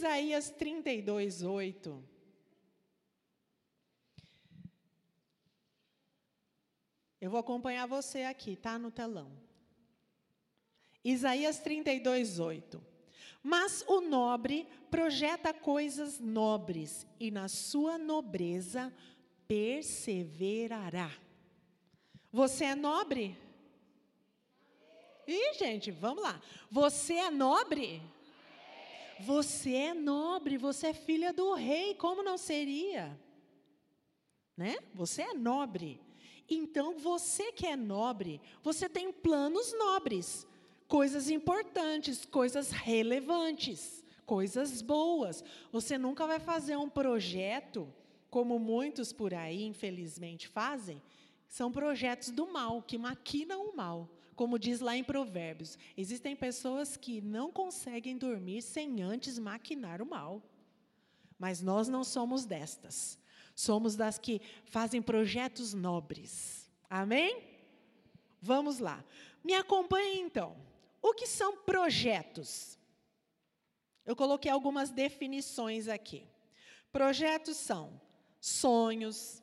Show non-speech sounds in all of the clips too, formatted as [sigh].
Isaías 32, 8. Eu vou acompanhar você aqui, tá no telão. Isaías 32, 8. Mas o nobre projeta coisas nobres, e na sua nobreza perseverará. Você é nobre? Ih, gente, vamos lá. Você é nobre? Você é nobre, você é filha do rei, como não seria? Né? Você é nobre. Então, você que é nobre, você tem planos nobres, coisas importantes, coisas relevantes, coisas boas. Você nunca vai fazer um projeto, como muitos por aí, infelizmente, fazem, são projetos do mal, que maquinam o mal. Como diz lá em Provérbios, existem pessoas que não conseguem dormir sem antes maquinar o mal. Mas nós não somos destas. Somos das que fazem projetos nobres. Amém? Vamos lá. Me acompanhe então. O que são projetos? Eu coloquei algumas definições aqui. Projetos são sonhos,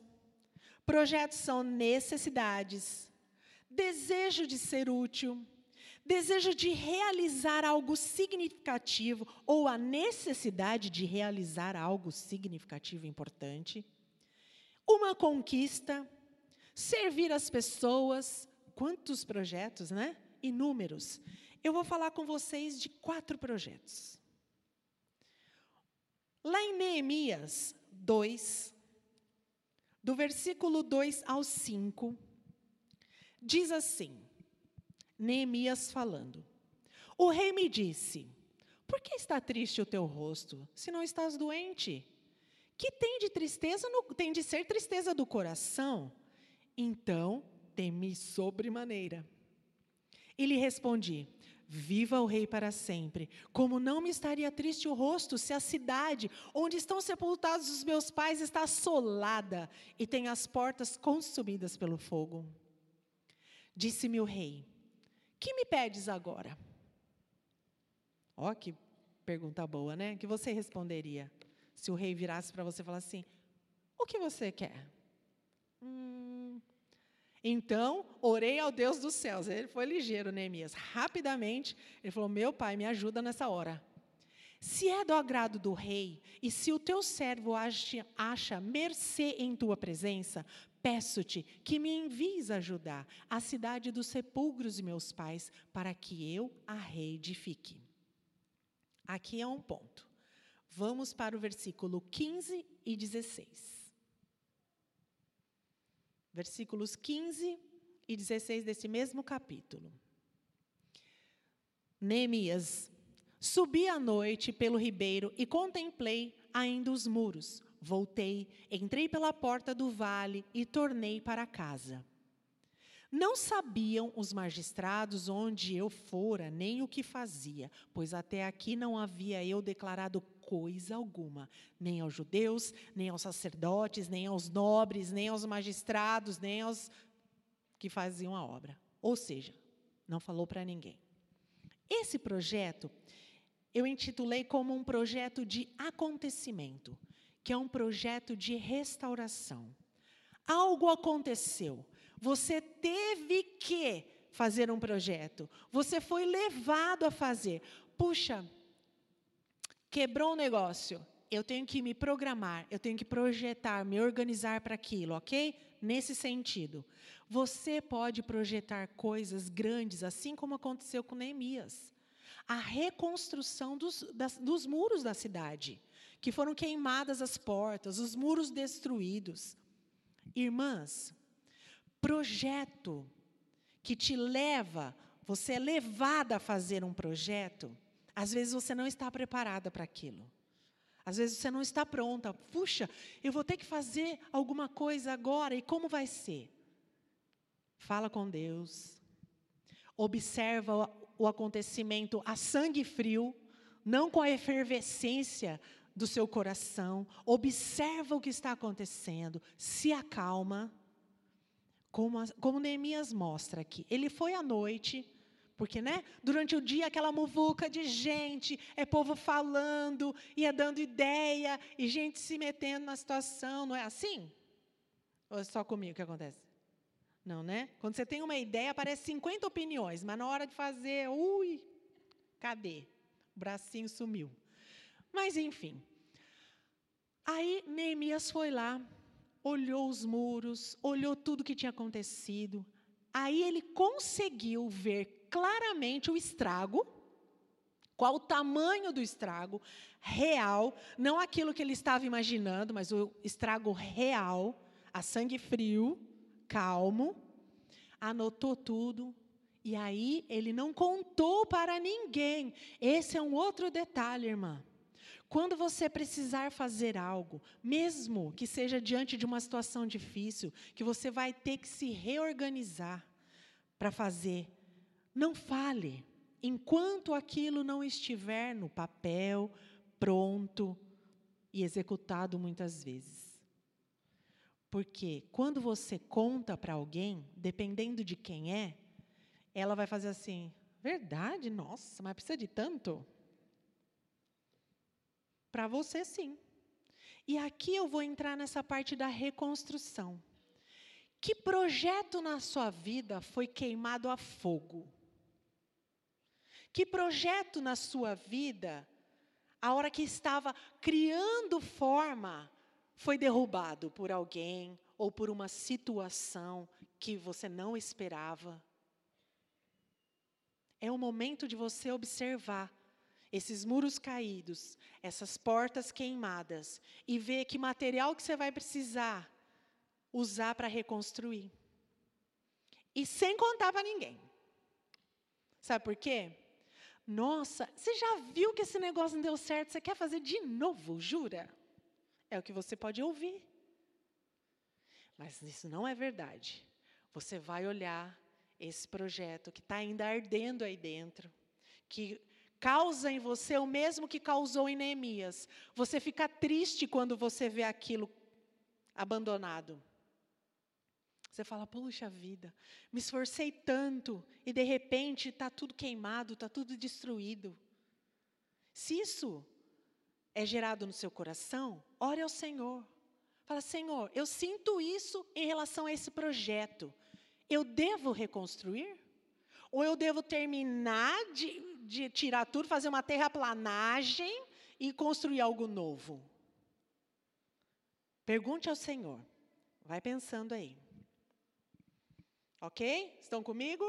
projetos são necessidades, desejo de ser útil, desejo de realizar algo significativo ou a necessidade de realizar algo significativo e importante, uma conquista, servir as pessoas, quantos projetos, né? Inúmeros. Eu vou falar com vocês de quatro projetos. Lá em Neemias 2, do versículo 2 ao 5, diz assim: Neemias falando: O rei me disse: Por que está triste o teu rosto, se não estás doente? Que tem de tristeza, no, tem de ser tristeza do coração? Então temi sobremaneira. E lhe respondi: Viva o rei para sempre. Como não me estaria triste o rosto se a cidade onde estão sepultados os meus pais está assolada e tem as portas consumidas pelo fogo? Disse-me o rei: Que me pedes agora? Ó, que pergunta boa, né? Que você responderia se o rei virasse para você e falasse assim: O que você quer? Hum, então, orei ao Deus dos céus. Ele foi ligeiro, Neemias. Rapidamente, ele falou: Meu pai, me ajuda nessa hora. Se é do agrado do rei, e se o teu servo acha, acha mercê em tua presença, peço-te que me envies ajudar a cidade dos sepulcros de meus pais, para que eu a reedifique. Aqui é um ponto. Vamos para o versículo 15 e 16 versículos 15 e 16 desse mesmo capítulo. Neemias, subi à noite pelo ribeiro e contemplei ainda os muros. Voltei, entrei pela porta do vale e tornei para casa. Não sabiam os magistrados onde eu fora, nem o que fazia, pois até aqui não havia eu declarado coisa alguma, nem aos judeus, nem aos sacerdotes, nem aos nobres, nem aos magistrados, nem aos que faziam a obra. Ou seja, não falou para ninguém. Esse projeto eu intitulei como um projeto de acontecimento, que é um projeto de restauração. Algo aconteceu. Você teve que fazer um projeto. Você foi levado a fazer. Puxa, quebrou um negócio. Eu tenho que me programar, eu tenho que projetar, me organizar para aquilo, ok? Nesse sentido. Você pode projetar coisas grandes, assim como aconteceu com Neemias. A reconstrução dos, das, dos muros da cidade, que foram queimadas as portas, os muros destruídos. Irmãs, projeto que te leva, você é levada a fazer um projeto, às vezes você não está preparada para aquilo. Às vezes você não está pronta. Puxa, eu vou ter que fazer alguma coisa agora, e como vai ser? Fala com Deus. Observa o acontecimento a sangue frio, não com a efervescência do seu coração, observa o que está acontecendo, se acalma, como, como Neemias mostra aqui. Ele foi à noite Porque, né, durante o dia, aquela muvuca de gente, é povo falando, ia dando ideia, e gente se metendo na situação, não é assim? Ou é só comigo que acontece? Não, né? Quando você tem uma ideia, aparece 50 opiniões, mas na hora de fazer, ui, cadê? O bracinho sumiu. Mas, enfim. Aí Neemias foi lá, olhou os muros, olhou tudo que tinha acontecido. Aí ele conseguiu ver claramente o estrago, qual o tamanho do estrago real, não aquilo que ele estava imaginando, mas o estrago real, a sangue frio, calmo, anotou tudo. E aí ele não contou para ninguém. Esse é um outro detalhe, irmã. Quando você precisar fazer algo, mesmo que seja diante de uma situação difícil, que você vai ter que se reorganizar para fazer, não fale enquanto aquilo não estiver no papel, pronto e executado muitas vezes. Porque quando você conta para alguém, dependendo de quem é, ela vai fazer assim: verdade? Nossa, mas precisa de tanto? Para você, sim. E aqui eu vou entrar nessa parte da reconstrução. Que projeto na sua vida foi queimado a fogo? Que projeto na sua vida, a hora que estava criando forma, foi derrubado por alguém ou por uma situação que você não esperava? É o momento de você observar esses muros caídos, essas portas queimadas e ver que material que você vai precisar usar para reconstruir. E sem contar para ninguém. Sabe por quê? Nossa, você já viu que esse negócio não deu certo? Você quer fazer de novo, jura? É o que você pode ouvir. Mas isso não é verdade. Você vai olhar esse projeto que está ainda ardendo aí dentro, que causa em você o mesmo que causou em Neemias. Você fica triste quando você vê aquilo abandonado. Você fala, puxa vida, me esforcei tanto e de repente está tudo queimado, está tudo destruído. Se isso é gerado no seu coração, ore ao Senhor. Fala, Senhor, eu sinto isso em relação a esse projeto. Eu devo reconstruir? Ou eu devo terminar de, de tirar tudo, fazer uma terraplanagem e construir algo novo? Pergunte ao Senhor. Vai pensando aí. Ok? Estão comigo?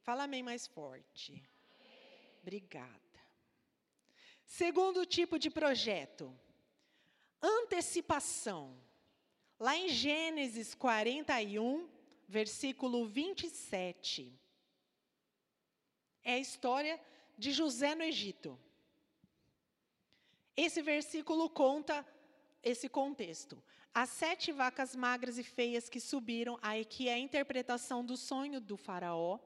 Fala amém mais forte. Obrigada. Segundo tipo de projeto, antecipação. Lá em Gênesis 41, versículo 27. É a história de José no Egito. Esse versículo conta esse contexto. As sete vacas magras e feias que subiram, aí que é a interpretação do sonho do faraó.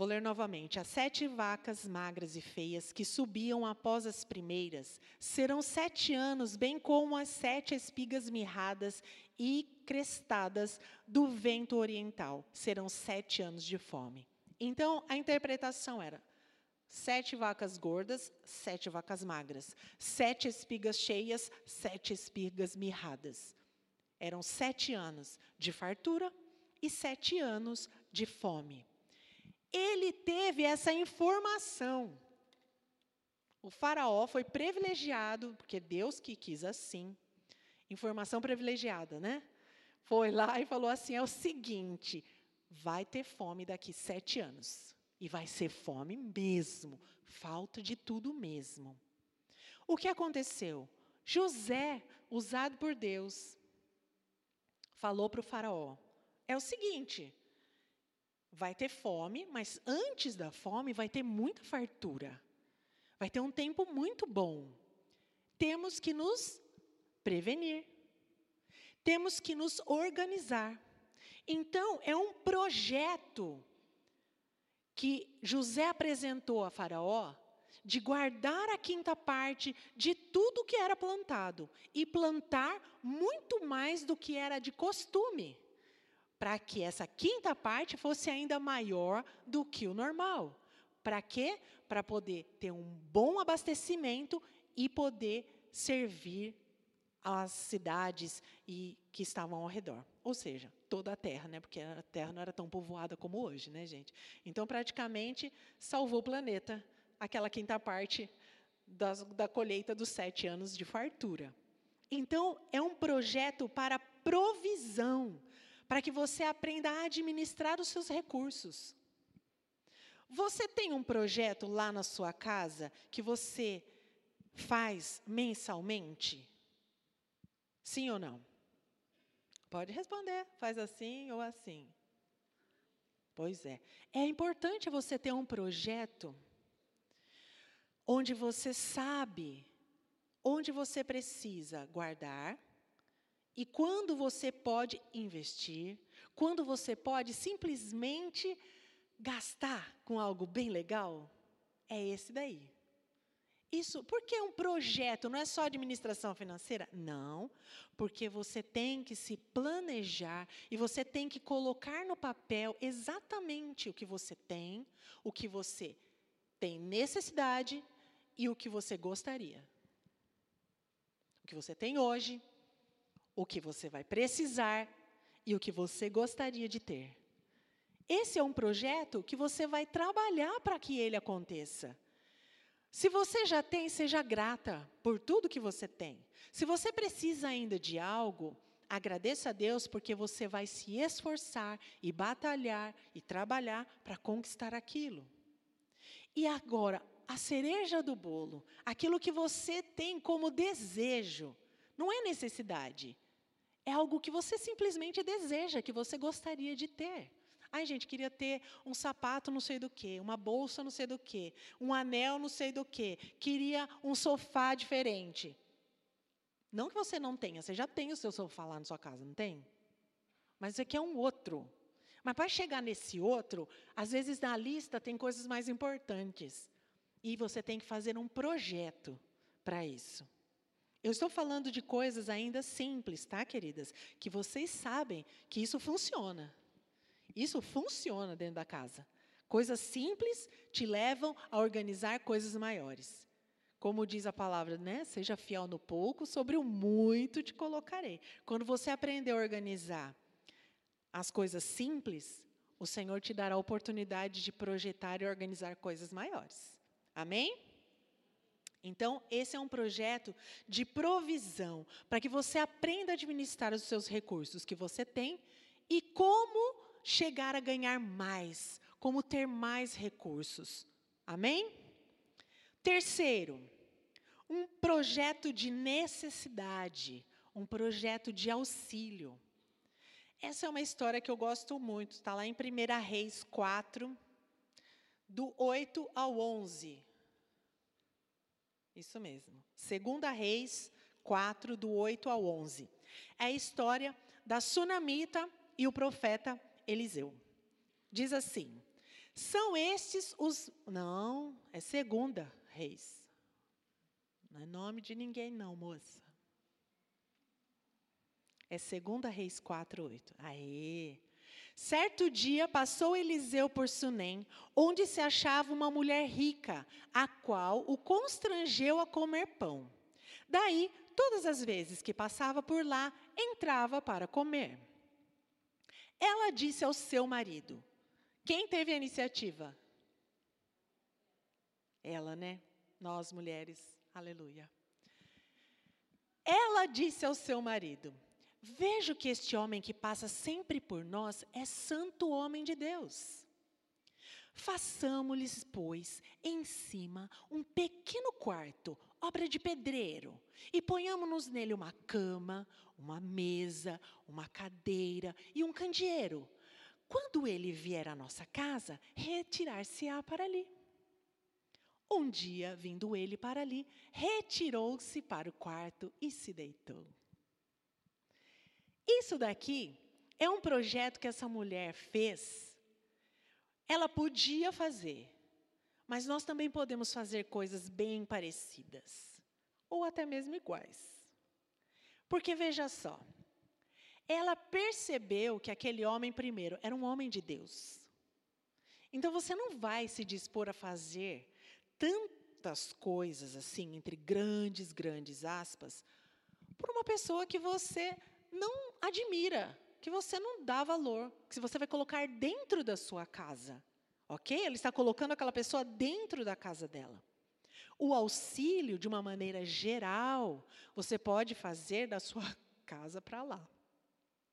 Vou ler novamente. As sete vacas magras e feias que subiam após as primeiras serão sete anos, bem como as sete espigas mirradas e crestadas do vento oriental. Serão sete anos de fome. Então, a interpretação era: Sete vacas gordas, sete vacas magras. Sete espigas cheias, sete espigas mirradas. Eram sete anos de fartura e sete anos de fome. Ele teve essa informação. O faraó foi privilegiado, porque Deus que quis assim. Informação privilegiada, né? Foi lá e falou assim: é o seguinte, vai ter fome daqui sete anos. E vai ser fome mesmo, falta de tudo mesmo. O que aconteceu? José, usado por Deus, falou para o Faraó: é o seguinte, vai ter fome, mas antes da fome vai ter muita fartura. Vai ter um tempo muito bom. Temos que nos prevenir. Temos que nos organizar. Então, é um projeto que José apresentou a Faraó de guardar a quinta parte de tudo que era plantado e plantar muito mais do que era de costume. Para que essa quinta parte fosse ainda maior do que o normal. Para quê? Para poder ter um bom abastecimento e poder servir as cidades e que estavam ao redor. Ou seja, toda a terra, né? Porque a terra não era tão povoada como hoje, né, gente? Então, praticamente, salvou o planeta, aquela quinta parte das, da colheita dos sete anos de fartura. Então, é um projeto para provisão, para que você aprenda a administrar os seus recursos. Você tem um projeto lá na sua casa que você faz mensalmente? Sim ou não? Pode responder, faz assim ou assim. Pois é. É importante você ter um projeto onde você sabe onde você precisa guardar e quando você pode investir, quando você pode simplesmente gastar com algo bem legal, é esse daí. Isso, porque é um projeto, não é só administração financeira? Não, porque você tem que se planejar e você tem que colocar no papel exatamente o que você tem, o que você tem necessidade e o que você gostaria. O que você tem hoje, o que você vai precisar e o que você gostaria de ter. Esse é um projeto que você vai trabalhar para que ele aconteça. Se você já tem, seja grata por tudo que você tem. Se você precisa ainda de algo, agradeça a Deus porque você vai se esforçar e batalhar e trabalhar para conquistar aquilo. E agora, a cereja do bolo, aquilo que você tem como desejo, não é necessidade. É algo que você simplesmente deseja, que você gostaria de ter. Ai, gente, queria ter um sapato não sei do que, uma bolsa não sei do que, um anel não sei do que, queria um sofá diferente. Não que você não tenha, você já tem o seu sofá lá na sua casa, não tem? Mas você quer um outro. Mas para chegar nesse outro, às vezes na lista tem coisas mais importantes. E você tem que fazer um projeto para isso. Eu estou falando de coisas ainda simples, tá, queridas? Que vocês sabem que isso funciona. Isso funciona dentro da casa. Coisas simples te levam a organizar coisas maiores. Como diz a palavra, né? Seja fiel no pouco, sobre o muito te colocarei. Quando você aprender a organizar as coisas simples, o Senhor te dará a oportunidade de projetar e organizar coisas maiores. Amém? Então, esse é um projeto de provisão, para que você aprenda a administrar os seus recursos que você tem e como chegar a ganhar mais, como ter mais recursos. Amém? Terceiro, um projeto de necessidade, um projeto de auxílio. Essa é uma história que eu gosto muito, está lá em 1 Reis 4, do 8 ao 11. Isso mesmo. 2 Reis 4, do 8 ao 11. É a história da sunamita e o profeta Eliseu. Diz assim: São estes os. Não, é segunda Reis. Não é nome de ninguém, não, moça. É segunda Reis 4, 8. Aê! Certo dia passou Eliseu por Sunem, onde se achava uma mulher rica, a qual o constrangeu a comer pão. Daí, todas as vezes que passava por lá, entrava para comer. Ela disse ao seu marido: Quem teve a iniciativa? Ela, né? Nós mulheres. Aleluia. Ela disse ao seu marido: Vejo que este homem que passa sempre por nós é santo homem de Deus. Façamos-lhes, pois, em cima um pequeno quarto, obra de pedreiro, e ponhamos-nos nele uma cama, uma mesa, uma cadeira e um candeeiro. Quando ele vier à nossa casa, retirar-se-á para ali. Um dia, vindo ele para ali, retirou-se para o quarto e se deitou. Isso daqui é um projeto que essa mulher fez. Ela podia fazer, mas nós também podemos fazer coisas bem parecidas, ou até mesmo iguais. Porque veja só, ela percebeu que aquele homem, primeiro, era um homem de Deus. Então você não vai se dispor a fazer tantas coisas assim, entre grandes, grandes aspas, por uma pessoa que você não admira, que você não dá valor, que você vai colocar dentro da sua casa. Ok? Ele está colocando aquela pessoa dentro da casa dela. O auxílio, de uma maneira geral, você pode fazer da sua [laughs] casa para lá.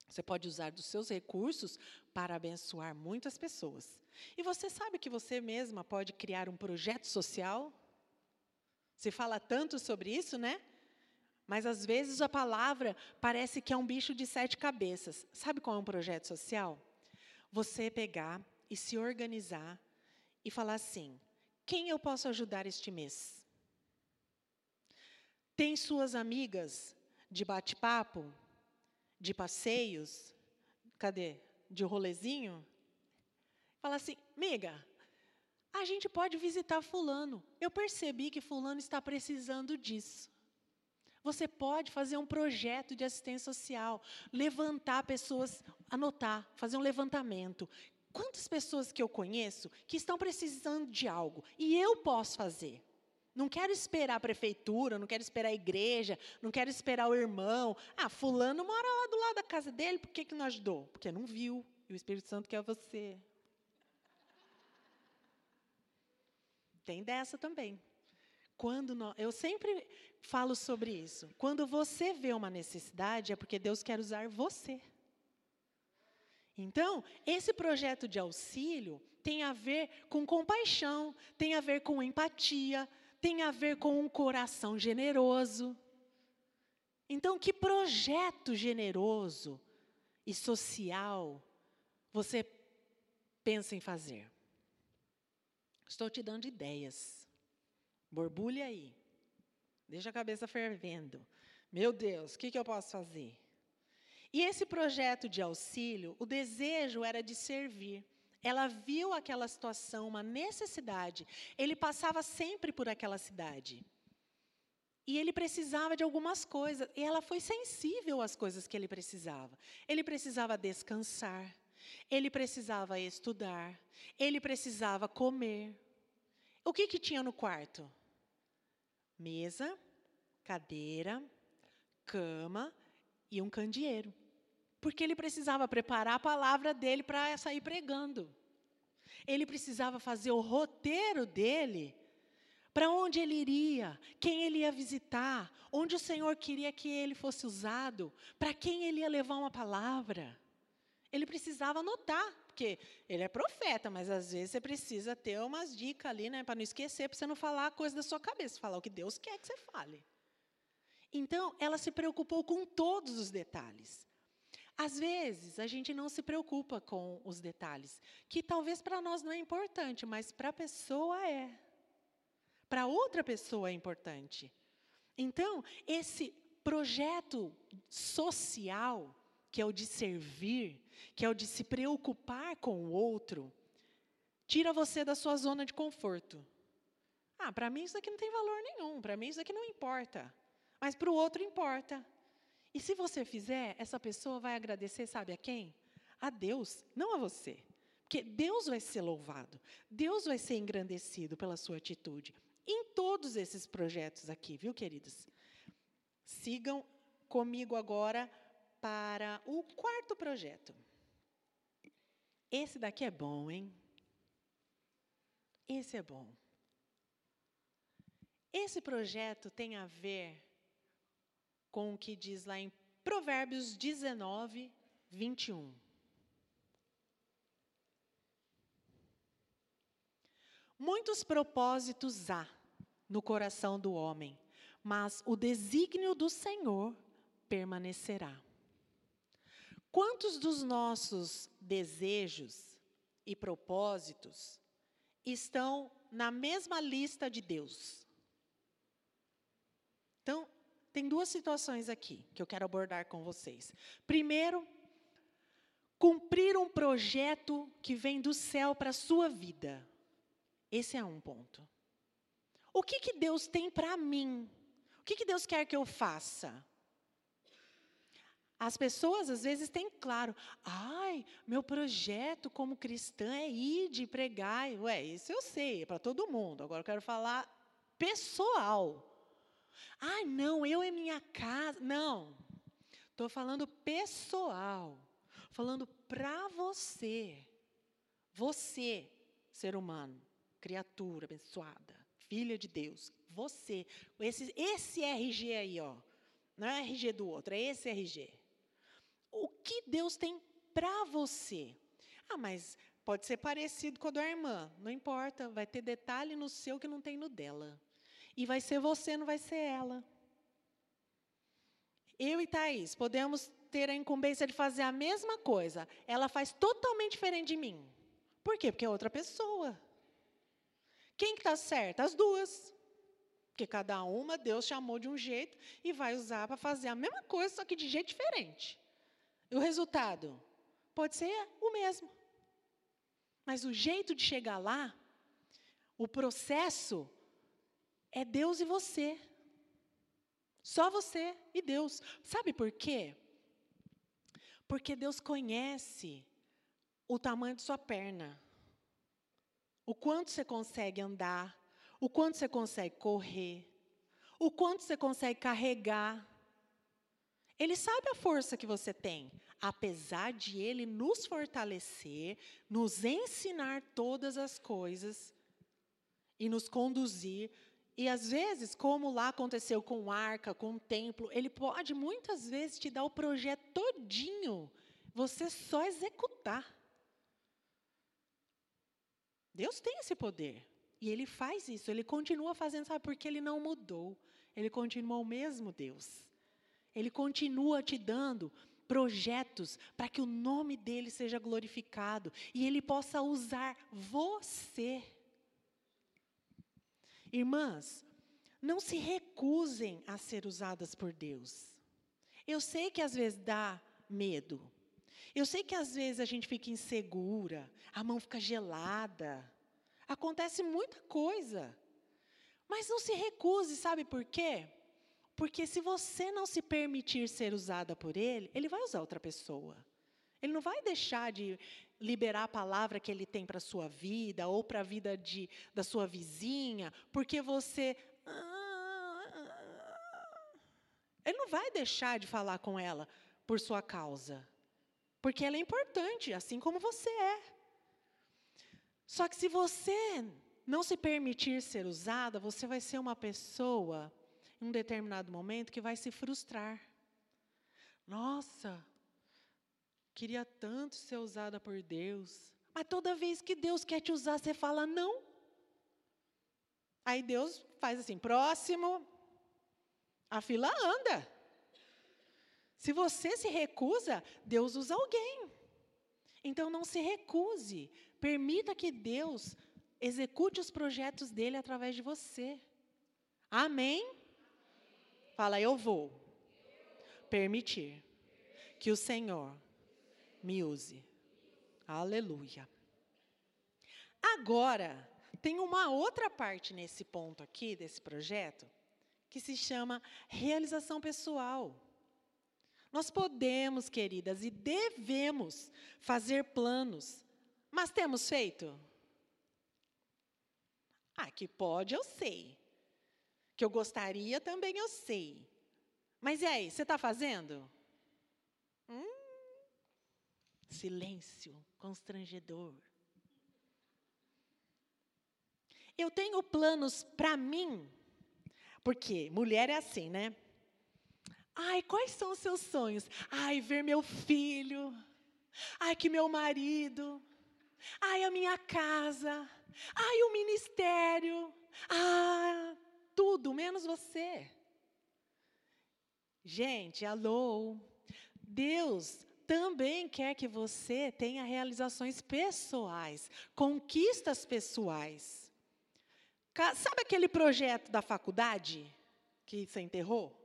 Você pode usar dos seus recursos para abençoar muitas pessoas. E você sabe que você mesma pode criar um projeto social? Se fala tanto sobre isso, né? Mas às vezes a palavra parece que é um bicho de sete cabeças. Sabe qual é um projeto social? Você pegar e se organizar e falar assim: quem eu posso ajudar este mês? Tem suas amigas de bate-papo? de passeios, cadê? De rolezinho, fala assim, miga, a gente pode visitar fulano. Eu percebi que fulano está precisando disso. Você pode fazer um projeto de assistência social, levantar pessoas, anotar, fazer um levantamento. Quantas pessoas que eu conheço que estão precisando de algo e eu posso fazer? Não quero esperar a prefeitura, não quero esperar a igreja, não quero esperar o irmão. Ah, fulano mora lá do lado da casa dele, por que, que não ajudou? Porque não viu, e o Espírito Santo quer você. Tem dessa também. Quando nós, eu sempre falo sobre isso. Quando você vê uma necessidade, é porque Deus quer usar você. Então, esse projeto de auxílio tem a ver com compaixão, tem a ver com empatia, tem a ver com um coração generoso. Então, que projeto generoso e social você pensa em fazer? Estou te dando ideias. Borbulha aí. Deixa a cabeça fervendo. Meu Deus, o que, que eu posso fazer? E esse projeto de auxílio, o desejo era de servir. Ela viu aquela situação, uma necessidade. Ele passava sempre por aquela cidade. E ele precisava de algumas coisas. E ela foi sensível às coisas que ele precisava. Ele precisava descansar. Ele precisava estudar. Ele precisava comer. O que, que tinha no quarto? Mesa, cadeira, cama e um candeeiro. Porque ele precisava preparar a palavra dele para sair pregando. Ele precisava fazer o roteiro dele para onde ele iria, quem ele ia visitar, onde o Senhor queria que ele fosse usado, para quem ele ia levar uma palavra. Ele precisava anotar, porque ele é profeta, mas às vezes você precisa ter umas dicas ali, né, para não esquecer, para você não falar a coisa da sua cabeça, falar o que Deus quer que você fale. Então, ela se preocupou com todos os detalhes. Às vezes, a gente não se preocupa com os detalhes, que talvez para nós não é importante, mas para a pessoa é. Para outra pessoa é importante. Então, esse projeto social, que é o de servir, que é o de se preocupar com o outro, tira você da sua zona de conforto. Ah, para mim isso aqui não tem valor nenhum, para mim isso aqui não importa. Mas para o outro importa. E se você fizer, essa pessoa vai agradecer, sabe a quem? A Deus, não a você. Porque Deus vai ser louvado, Deus vai ser engrandecido pela sua atitude. Em todos esses projetos aqui, viu, queridos? Sigam comigo agora para o quarto projeto. Esse daqui é bom, hein? Esse é bom. Esse projeto tem a ver com o que diz lá em Provérbios 19, 21. Muitos propósitos há no coração do homem, mas o desígnio do Senhor permanecerá. Quantos dos nossos desejos e propósitos estão na mesma lista de Deus? Então, tem duas situações aqui que eu quero abordar com vocês. Primeiro, cumprir um projeto que vem do céu para a sua vida. Esse é um ponto. O que, que Deus tem para mim? O que, que Deus quer que eu faça? As pessoas às vezes têm claro, ai, meu projeto como cristã é ir de pregar. Ué, isso eu sei, é para todo mundo. Agora eu quero falar pessoal. Ai, não, eu é minha casa. Não. Estou falando pessoal. Falando para você. Você, ser humano, criatura abençoada, filha de Deus. Você. Esse, esse RG aí, ó. Não é RG do outro, é esse RG o que Deus tem para você. Ah, mas pode ser parecido com o da irmã, não importa, vai ter detalhe no seu que não tem no dela. E vai ser você, não vai ser ela. Eu e Thaís podemos ter a incumbência de fazer a mesma coisa. Ela faz totalmente diferente de mim. Por quê? Porque é outra pessoa. Quem que está certa? As duas. Porque cada uma Deus chamou de um jeito e vai usar para fazer a mesma coisa, só que de jeito diferente. E o resultado pode ser o mesmo. Mas o jeito de chegar lá, o processo, é Deus e você. Só você e Deus. Sabe por quê? Porque Deus conhece o tamanho de sua perna, o quanto você consegue andar, o quanto você consegue correr, o quanto você consegue carregar. Ele sabe a força que você tem, apesar de ele nos fortalecer, nos ensinar todas as coisas e nos conduzir. E às vezes, como lá aconteceu com arca, com o templo, ele pode muitas vezes te dar o projeto todinho, você só executar. Deus tem esse poder. E ele faz isso, ele continua fazendo, sabe, porque ele não mudou. Ele continua o mesmo Deus. Ele continua te dando projetos para que o nome dele seja glorificado e ele possa usar você. Irmãs, não se recusem a ser usadas por Deus. Eu sei que às vezes dá medo. Eu sei que às vezes a gente fica insegura, a mão fica gelada. Acontece muita coisa. Mas não se recuse, sabe por quê? Porque se você não se permitir ser usada por ele, ele vai usar outra pessoa. Ele não vai deixar de liberar a palavra que ele tem para a sua vida ou para a vida de, da sua vizinha, porque você. Ele não vai deixar de falar com ela por sua causa. Porque ela é importante, assim como você é. Só que se você não se permitir ser usada, você vai ser uma pessoa em um determinado momento que vai se frustrar. Nossa, queria tanto ser usada por Deus. Mas toda vez que Deus quer te usar, você fala não. Aí Deus faz assim: próximo, a fila anda. Se você se recusa, Deus usa alguém. Então não se recuse. Permita que Deus execute os projetos dele através de você. Amém? Fala, eu vou permitir que o Senhor me use. Aleluia. Agora, tem uma outra parte nesse ponto aqui, desse projeto, que se chama realização pessoal. Nós podemos, queridas, e devemos fazer planos, mas temos feito? Ah, que pode, eu sei que eu gostaria também eu sei. Mas e aí, você está fazendo? Hum, silêncio constrangedor. Eu tenho planos para mim, porque mulher é assim, né? Ai, quais são os seus sonhos? Ai, ver meu filho. Ai, que meu marido. Ai, a minha casa. Ai, o ministério. Ah, tudo, menos você. Gente, alô. Deus também quer que você tenha realizações pessoais, conquistas pessoais. Sabe aquele projeto da faculdade que você enterrou?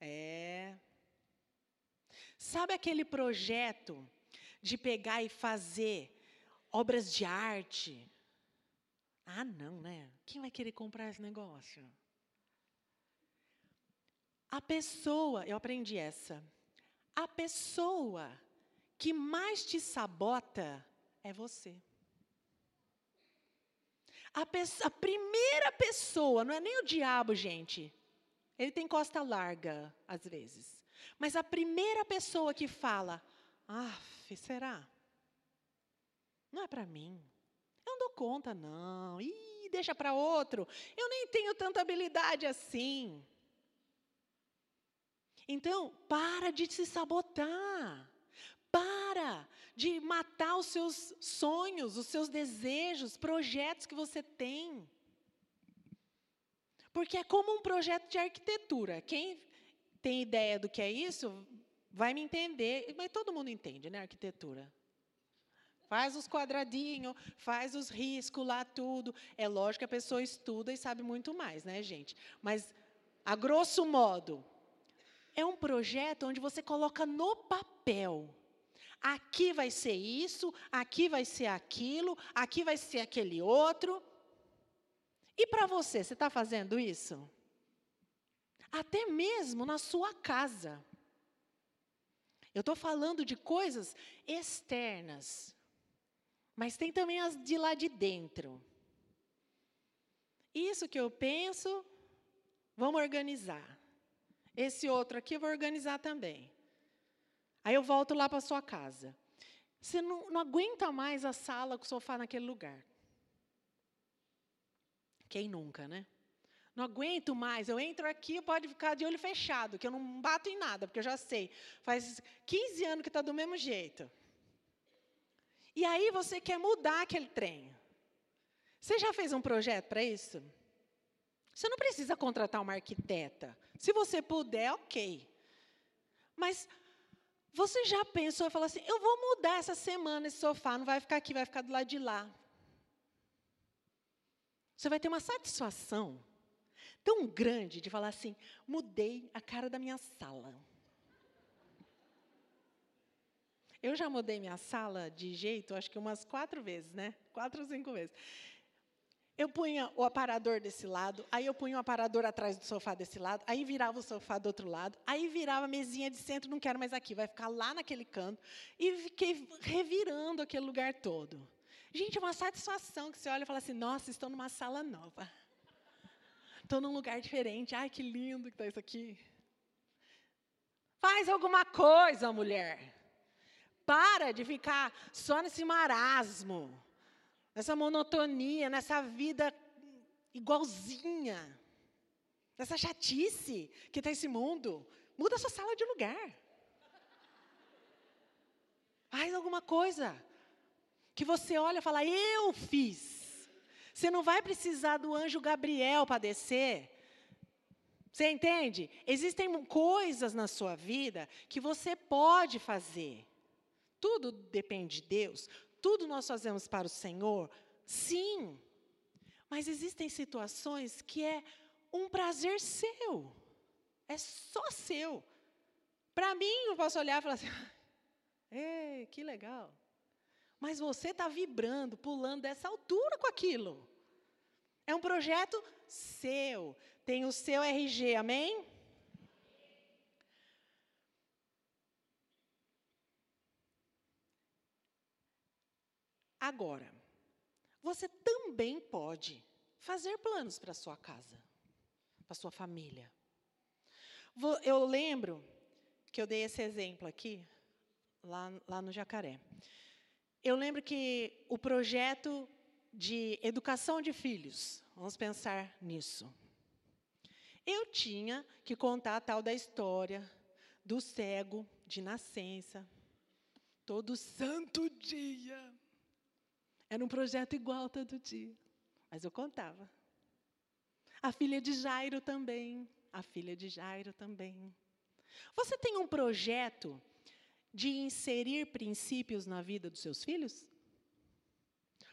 É. Sabe aquele projeto de pegar e fazer obras de arte, ah, não, né? Quem vai querer comprar esse negócio? A pessoa, eu aprendi essa. A pessoa que mais te sabota é você. A, a, primeira pessoa, não é nem o diabo, gente. Ele tem costa larga, às vezes. Mas a primeira pessoa que fala, ah, será? Não é para mim. Eu não dou conta, não. Ih, deixa para outro. Eu nem tenho tanta habilidade assim. Então, para de se sabotar. Para de matar os seus sonhos, os seus desejos, projetos que você tem. Porque é como um projeto de arquitetura. Quem tem ideia do que é isso, vai me entender. Mas todo mundo entende, né, arquitetura. Faz os quadradinhos, faz os riscos lá, tudo. É lógico que a pessoa estuda e sabe muito mais, né, gente? Mas, a grosso modo, é um projeto onde você coloca no papel Aqui vai ser isso, aqui vai ser aquilo, aqui vai ser aquele outro. E para você, você está fazendo isso? Até mesmo na sua casa. Eu estou falando de coisas externas, mas tem também as de lá de dentro. Isso que eu penso, vamos organizar. Esse outro aqui eu vou organizar também. Aí eu volto lá para sua casa. Você não, não aguenta mais a sala com o sofá naquele lugar. Quem nunca, né? Não aguento mais. Eu entro aqui, pode ficar de olho fechado, que eu não bato em nada, porque eu já sei. Faz 15 anos que está do mesmo jeito. E aí você quer mudar aquele trem. Você já fez um projeto para isso? Você não precisa contratar uma arquiteta. Se você puder, ok. Mas você já pensou e falou assim: eu vou mudar essa semana esse sofá, não vai ficar aqui, vai ficar do lado de lá. Você vai ter uma satisfação tão grande de falar assim: mudei a cara da minha sala. Eu já mudei minha sala de jeito, acho que umas quatro vezes, né? Quatro ou cinco vezes. Eu punha o aparador desse lado, aí eu punha o aparador atrás do sofá desse lado, aí virava o sofá do outro lado, aí virava a mesinha de centro, não quero mais aqui, vai ficar lá naquele canto. E fiquei revirando aquele lugar todo. Gente, é uma satisfação que você olha e fala assim: nossa, estou numa sala nova. Estou num lugar diferente. Ai, que lindo que está isso aqui. Faz alguma coisa, mulher. Para de ficar só nesse marasmo nessa monotonia, nessa vida igualzinha, nessa chatice que está esse mundo. Muda a sua sala de lugar. Faz alguma coisa que você olha e fala, eu fiz. Você não vai precisar do anjo Gabriel para descer. Você entende? Existem coisas na sua vida que você pode fazer. Tudo depende de Deus, tudo nós fazemos para o Senhor? Sim. Mas existem situações que é um prazer seu. É só seu. Para mim, eu posso olhar e falar assim: [laughs] Ei, que legal. Mas você está vibrando, pulando dessa altura com aquilo. É um projeto seu. Tem o seu RG, amém? Agora, você também pode fazer planos para sua casa, para sua família. Eu lembro que eu dei esse exemplo aqui, lá, lá no Jacaré. Eu lembro que o projeto de educação de filhos, vamos pensar nisso. Eu tinha que contar a tal da história do cego de nascença, todo santo dia. Era um projeto igual todo dia. Mas eu contava. A filha de Jairo também. A filha de Jairo também. Você tem um projeto de inserir princípios na vida dos seus filhos?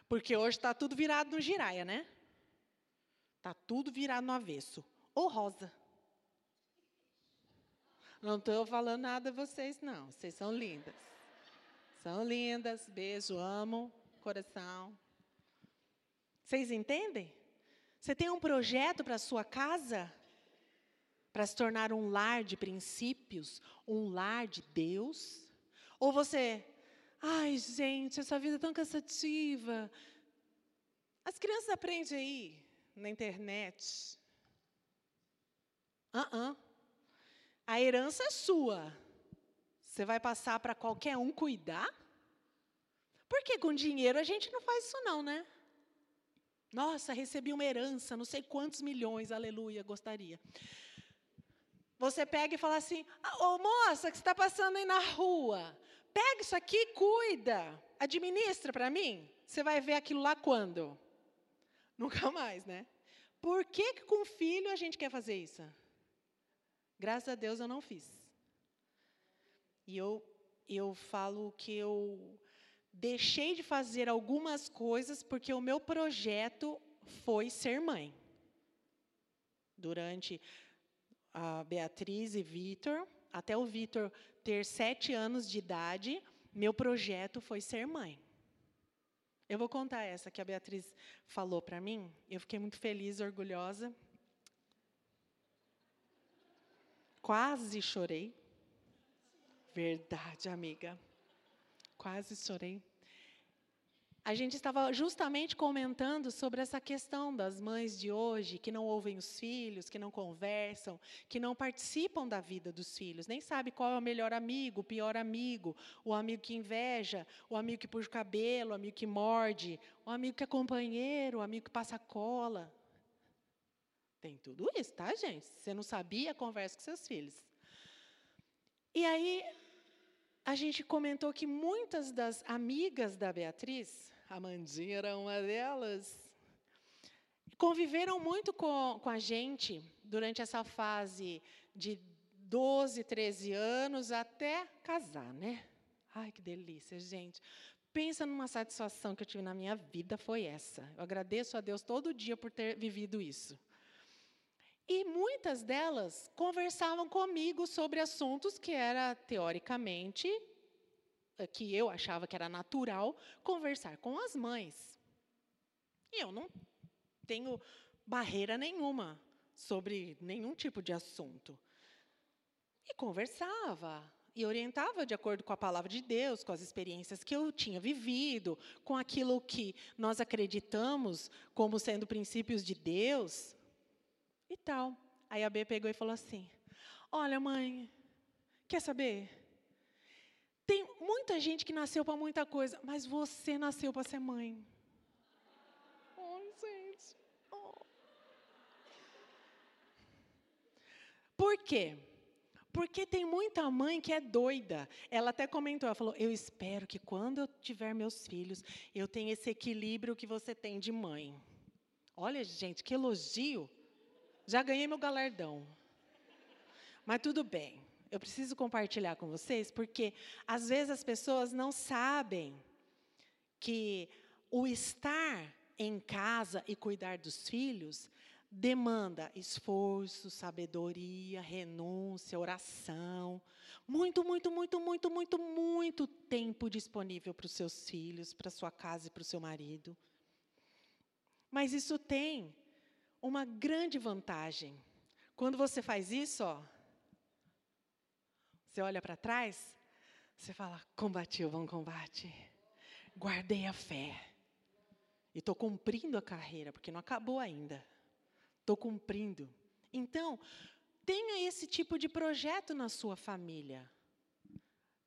Porque hoje está tudo virado no giraia, né? Está tudo virado no avesso. Ou rosa. Não estou falando nada a vocês, não. Vocês são lindas. São lindas. Beijo, amo coração. Vocês entendem? Você tem um projeto para a sua casa? para se tornar um lar de princípios, um lar de Deus? Ou você, ai, gente, essa vida é tão cansativa. As crianças aprendem aí na internet. Uh -uh. A herança é sua. Você vai passar para qualquer um cuidar? Porque com dinheiro a gente não faz isso não, né? Nossa, recebi uma herança, não sei quantos milhões, aleluia, gostaria. Você pega e fala assim: Ô moça, que está passando aí na rua, pega isso aqui, cuida, administra para mim. Você vai ver aquilo lá quando? Nunca mais, né? Por que, que com filho a gente quer fazer isso? Graças a Deus eu não fiz. E eu, eu falo que eu deixei de fazer algumas coisas porque o meu projeto foi ser mãe. Durante a Beatriz e Vitor, até o Vitor ter sete anos de idade, meu projeto foi ser mãe. Eu vou contar essa que a Beatriz falou para mim. Eu fiquei muito feliz, orgulhosa. Quase chorei. Verdade, amiga. Quase chorei. A gente estava justamente comentando sobre essa questão das mães de hoje que não ouvem os filhos, que não conversam, que não participam da vida dos filhos, nem sabe qual é o melhor amigo, o pior amigo, o amigo que inveja, o amigo que puxa o cabelo, o amigo que morde, o amigo que é companheiro, o amigo que passa cola. Tem tudo isso, tá, gente? Se você não sabia, converse com seus filhos. E aí, a gente comentou que muitas das amigas da Beatriz, a Mandinha era uma delas, conviveram muito com, com a gente durante essa fase de 12, 13 anos até casar, né? Ai, que delícia, gente. Pensa numa satisfação que eu tive na minha vida, foi essa. Eu agradeço a Deus todo dia por ter vivido isso. E muitas delas conversavam comigo sobre assuntos que era teoricamente eh, que eu achava que era natural conversar com as mães. E eu não tenho barreira nenhuma sobre nenhum tipo de assunto. E conversava, e orientava de acordo com a palavra de Deus, com as experiências que eu tinha vivido, com aquilo que nós acreditamos como sendo princípios de Deus e tal. Aí a B pegou e falou assim: Olha, mãe, quer saber? Tem muita gente que nasceu para muita coisa, mas você nasceu para ser mãe. Ai, gente. Oh. Por quê? Porque tem muita mãe que é doida. Ela até comentou, ela falou: "Eu espero que quando eu tiver meus filhos, eu tenha esse equilíbrio que você tem de mãe". Olha, gente, que elogio. Já ganhei meu galardão. Mas tudo bem. Eu preciso compartilhar com vocês porque às vezes as pessoas não sabem que o estar em casa e cuidar dos filhos demanda esforço, sabedoria, renúncia, oração, muito, muito, muito, muito, muito, muito tempo disponível para os seus filhos, para sua casa e para o seu marido. Mas isso tem uma grande vantagem. Quando você faz isso, ó, você olha para trás, você fala: combati o bom combate, guardei a fé. E estou cumprindo a carreira, porque não acabou ainda. Estou cumprindo. Então, tenha esse tipo de projeto na sua família.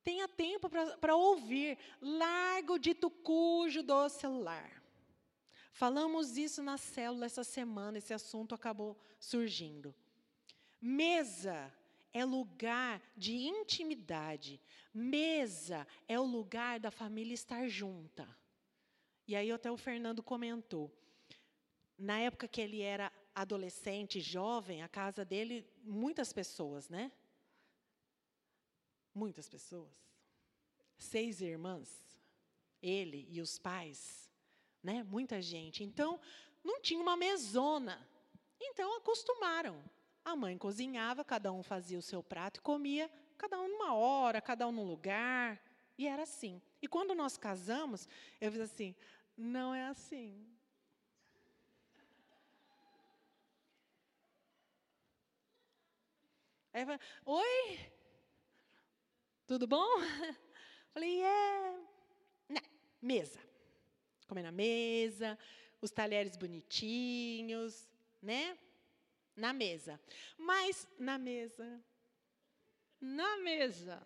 Tenha tempo para ouvir. Larga o dito cujo do celular. Falamos isso na célula essa semana, esse assunto acabou surgindo. Mesa é lugar de intimidade. Mesa é o lugar da família estar junta. E aí até o Fernando comentou. Na época que ele era adolescente, jovem, a casa dele, muitas pessoas, né? Muitas pessoas. Seis irmãs, ele e os pais né? Muita gente. Então, não tinha uma mesona. Então, acostumaram. A mãe cozinhava, cada um fazia o seu prato e comia, cada um numa hora, cada um num lugar. E era assim. E quando nós casamos, eu fiz assim: não é assim. Aí eu falei, oi, tudo bom? [laughs] Falei, é, né, mesa. Comer na mesa, os talheres bonitinhos, né? Na mesa. Mas na mesa, na mesa,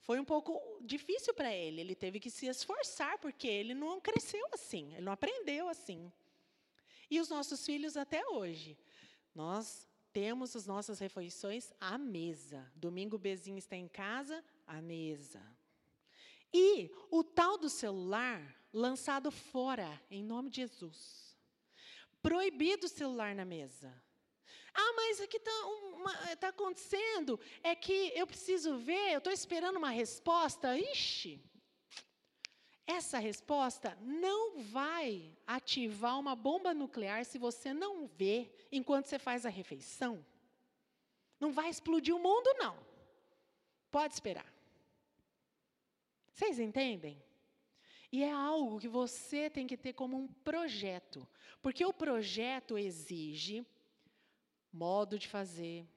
foi um pouco difícil para ele. Ele teve que se esforçar, porque ele não cresceu assim, ele não aprendeu assim. E os nossos filhos até hoje. Nós temos as nossas refeições à mesa. Domingo o Bezinho está em casa, à mesa. E o tal do celular lançado fora, em nome de Jesus. Proibido o celular na mesa. Ah, mas o que está tá acontecendo é que eu preciso ver, eu estou esperando uma resposta. Ixi, essa resposta não vai ativar uma bomba nuclear se você não vê enquanto você faz a refeição. Não vai explodir o mundo, não. Pode esperar. Vocês entendem? E é algo que você tem que ter como um projeto. Porque o projeto exige modo de fazer,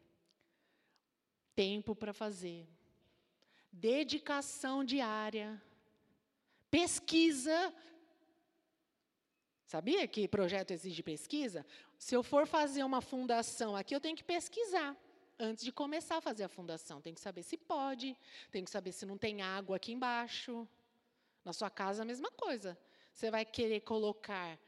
tempo para fazer, dedicação diária, pesquisa. Sabia que projeto exige pesquisa? Se eu for fazer uma fundação aqui, eu tenho que pesquisar antes de começar a fazer a fundação. Tem que saber se pode, tem que saber se não tem água aqui embaixo. Na sua casa, a mesma coisa. Você vai querer colocar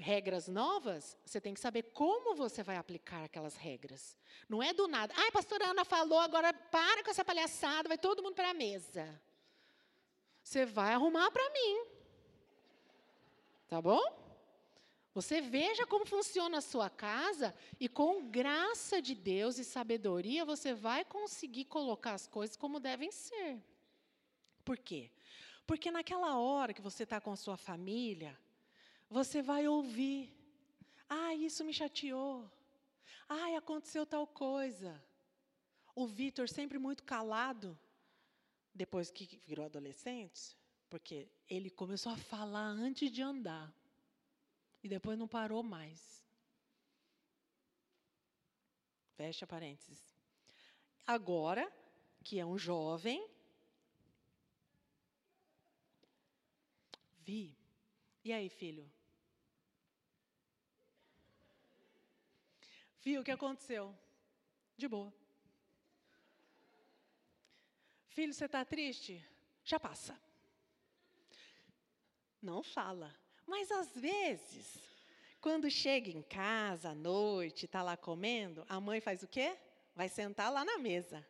regras novas, você tem que saber como você vai aplicar aquelas regras. Não é do nada. Ai, pastora Ana falou, agora para com essa palhaçada, vai todo mundo para a mesa. Você vai arrumar para mim. Tá bom? Você veja como funciona a sua casa e com graça de Deus e sabedoria você vai conseguir colocar as coisas como devem ser. Por quê? Porque naquela hora que você está com a sua família, você vai ouvir. Ah, isso me chateou. Ai, aconteceu tal coisa. O Vitor, sempre muito calado, depois que virou adolescente, porque ele começou a falar antes de andar. E depois não parou mais. Fecha parênteses. Agora, que é um jovem, vi. E aí, filho? Viu o que aconteceu? De boa. Filho, você está triste? Já passa. Não fala. Mas às vezes, quando chega em casa à noite, está lá comendo, a mãe faz o quê? Vai sentar lá na mesa.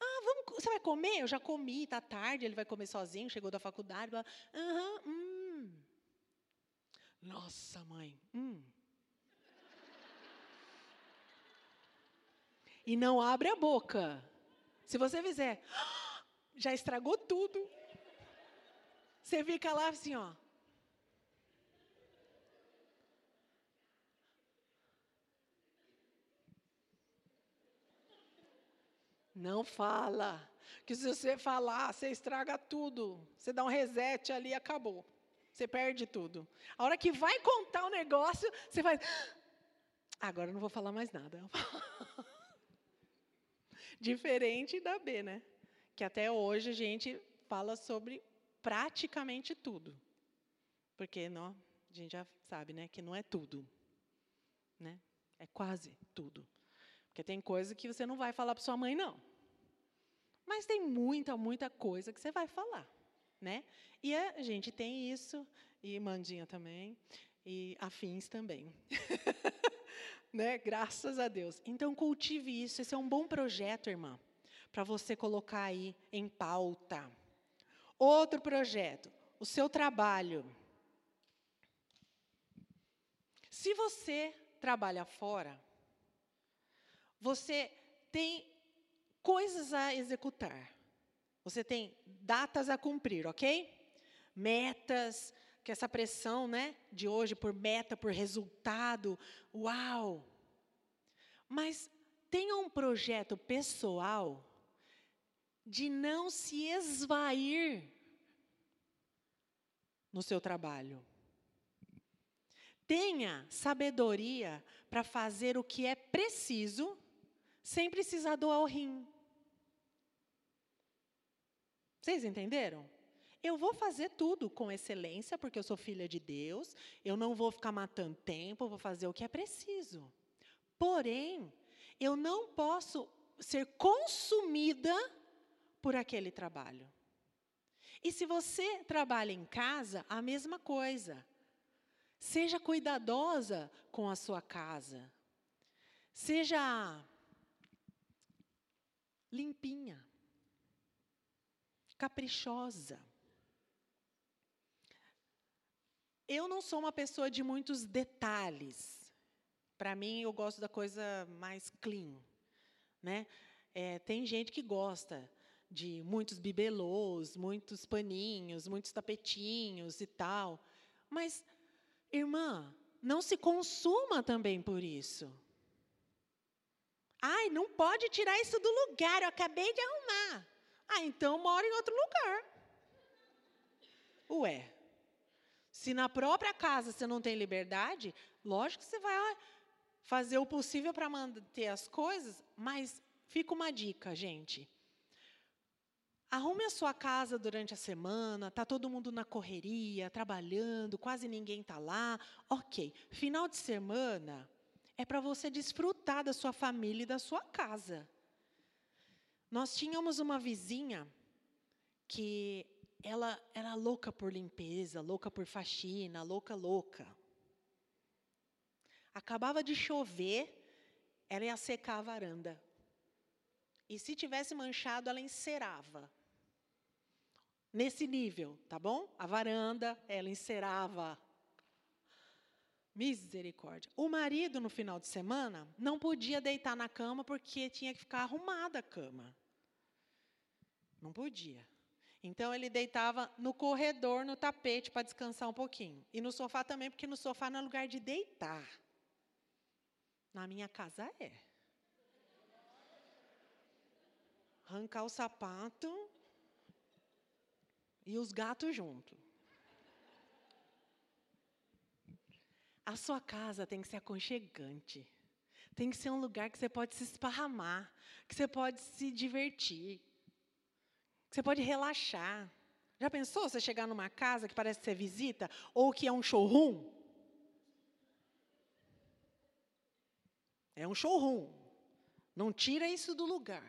Ah, vamos, você vai comer? Eu já comi, está tarde, ele vai comer sozinho, chegou da faculdade. Aham, hum. Nossa, mãe, hum. e não abre a boca. Se você fizer, [gasps] já estragou tudo. Você fica lá assim, ó. Não fala. Que se você falar, você estraga tudo. Você dá um reset ali e acabou. Você perde tudo. A hora que vai contar o negócio, você faz. Agora eu não vou falar mais nada. [laughs] Diferente da B, né? Que até hoje a gente fala sobre praticamente tudo. Porque não, a gente já sabe, né, que não é tudo. Né? É quase tudo. Porque tem coisa que você não vai falar para sua mãe, não. Mas tem muita, muita coisa que você vai falar. Né? E a gente tem isso, e Mandinha também, e afins também. [laughs] né? Graças a Deus. Então cultive isso, esse é um bom projeto, irmã, para você colocar aí em pauta. Outro projeto, o seu trabalho. Se você trabalha fora, você tem coisas a executar. Você tem datas a cumprir, ok? Metas, que essa pressão né, de hoje por meta, por resultado, uau! Mas tenha um projeto pessoal de não se esvair no seu trabalho. Tenha sabedoria para fazer o que é preciso, sem precisar doar o rim. Vocês entenderam? Eu vou fazer tudo com excelência, porque eu sou filha de Deus, eu não vou ficar matando tempo, vou fazer o que é preciso. Porém, eu não posso ser consumida por aquele trabalho. E se você trabalha em casa, a mesma coisa. Seja cuidadosa com a sua casa. Seja limpinha, caprichosa. Eu não sou uma pessoa de muitos detalhes. Para mim, eu gosto da coisa mais clean. Né? É, tem gente que gosta de muitos bibelôs, muitos paninhos, muitos tapetinhos e tal. Mas, irmã, não se consuma também por isso. Ai, não pode tirar isso do lugar, eu acabei de arrumar. Ah, então mora em outro lugar. Ué, se na própria casa você não tem liberdade, lógico que você vai fazer o possível para manter as coisas, mas fica uma dica, gente. Arrume a sua casa durante a semana, tá todo mundo na correria, trabalhando, quase ninguém está lá. Ok. Final de semana é para você desfrutar da sua família e da sua casa. Nós tínhamos uma vizinha que ela era louca por limpeza, louca por faxina, louca, louca. Acabava de chover, ela ia secar a varanda. E se tivesse manchado, ela encerava. Nesse nível, tá bom? A varanda, ela encerava. Misericórdia. O marido, no final de semana, não podia deitar na cama porque tinha que ficar arrumada a cama. Não podia. Então ele deitava no corredor, no tapete, para descansar um pouquinho. E no sofá também, porque no sofá não é lugar de deitar. Na minha casa é. Arrancar o sapato e os gatos junto. A sua casa tem que ser aconchegante. Tem que ser um lugar que você pode se esparramar, que você pode se divertir, que você pode relaxar. Já pensou você chegar numa casa que parece ser visita ou que é um showroom? É um showroom. Não tira isso do lugar.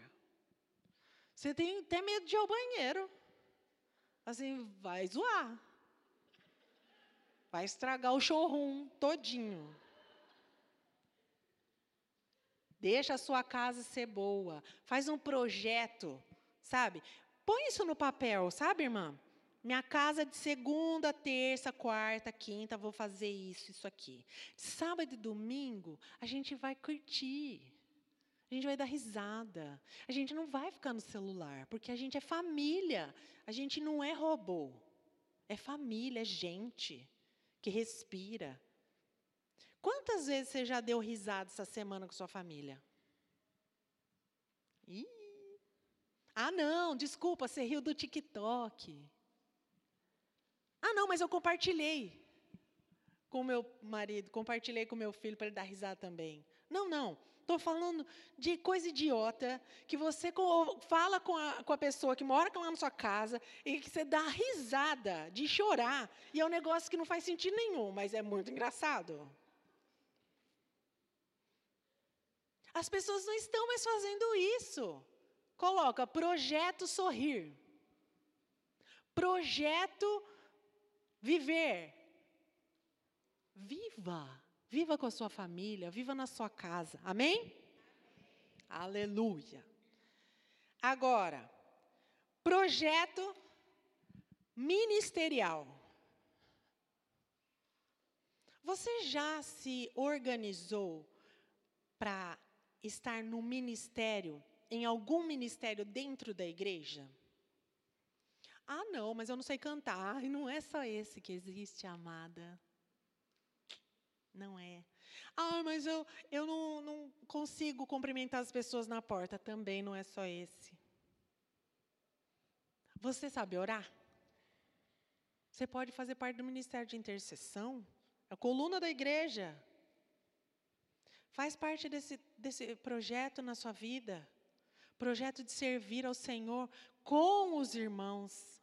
Você tem até medo de ir ao banheiro. Assim, vai zoar. Vai estragar o showroom todinho. Deixa a sua casa ser boa. Faz um projeto, sabe? Põe isso no papel, sabe, irmã? Minha casa de segunda, terça, quarta, quinta, vou fazer isso, isso aqui. Sábado e domingo, a gente vai curtir. A gente vai dar risada. A gente não vai ficar no celular, porque a gente é família. A gente não é robô. É família, é gente que respira. Quantas vezes você já deu risada essa semana com sua família? Ih. Ah, não, desculpa, você riu do TikTok. Ah, não, mas eu compartilhei com meu marido, compartilhei com meu filho para ele dar risada também. Não, não. Estou falando de coisa idiota que você fala com a, com a pessoa que mora lá na sua casa e que você dá risada de chorar. E é um negócio que não faz sentido nenhum, mas é muito engraçado. As pessoas não estão mais fazendo isso. Coloca projeto sorrir. Projeto viver. Viva. Viva com a sua família, viva na sua casa. Amém? Amém? Aleluia. Agora, projeto ministerial. Você já se organizou para estar no ministério, em algum ministério dentro da igreja? Ah, não, mas eu não sei cantar. E não é só esse que existe, amada. Não é. Ah, mas eu, eu não, não consigo cumprimentar as pessoas na porta. Também não é só esse. Você sabe orar? Você pode fazer parte do ministério de intercessão? A coluna da igreja. Faz parte desse, desse projeto na sua vida. Projeto de servir ao Senhor com os irmãos.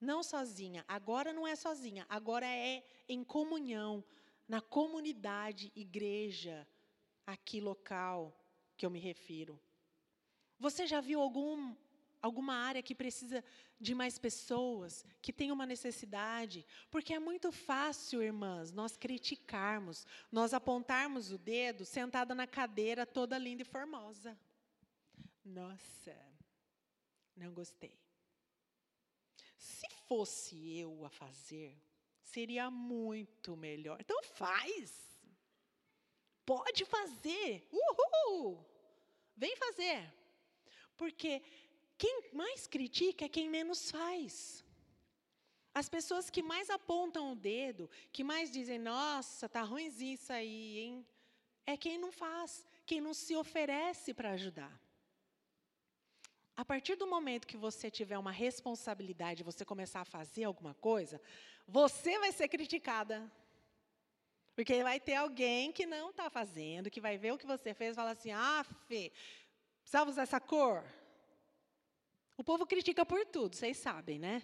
Não sozinha. Agora não é sozinha. Agora é em comunhão, na comunidade, igreja, aqui local que eu me refiro. Você já viu algum alguma área que precisa de mais pessoas, que tem uma necessidade, porque é muito fácil, irmãs, nós criticarmos, nós apontarmos o dedo sentada na cadeira toda linda e formosa. Nossa, não gostei. Se fosse eu a fazer, seria muito melhor. Então faz. Pode fazer. Uhul! Vem fazer. Porque quem mais critica é quem menos faz. As pessoas que mais apontam o dedo, que mais dizem, nossa, tá ruimzinho isso aí, hein? É quem não faz, quem não se oferece para ajudar. A partir do momento que você tiver uma responsabilidade, você começar a fazer alguma coisa, você vai ser criticada. Porque vai ter alguém que não está fazendo, que vai ver o que você fez e falar assim: ah, Fê, precisava usar essa cor? O povo critica por tudo, vocês sabem, né?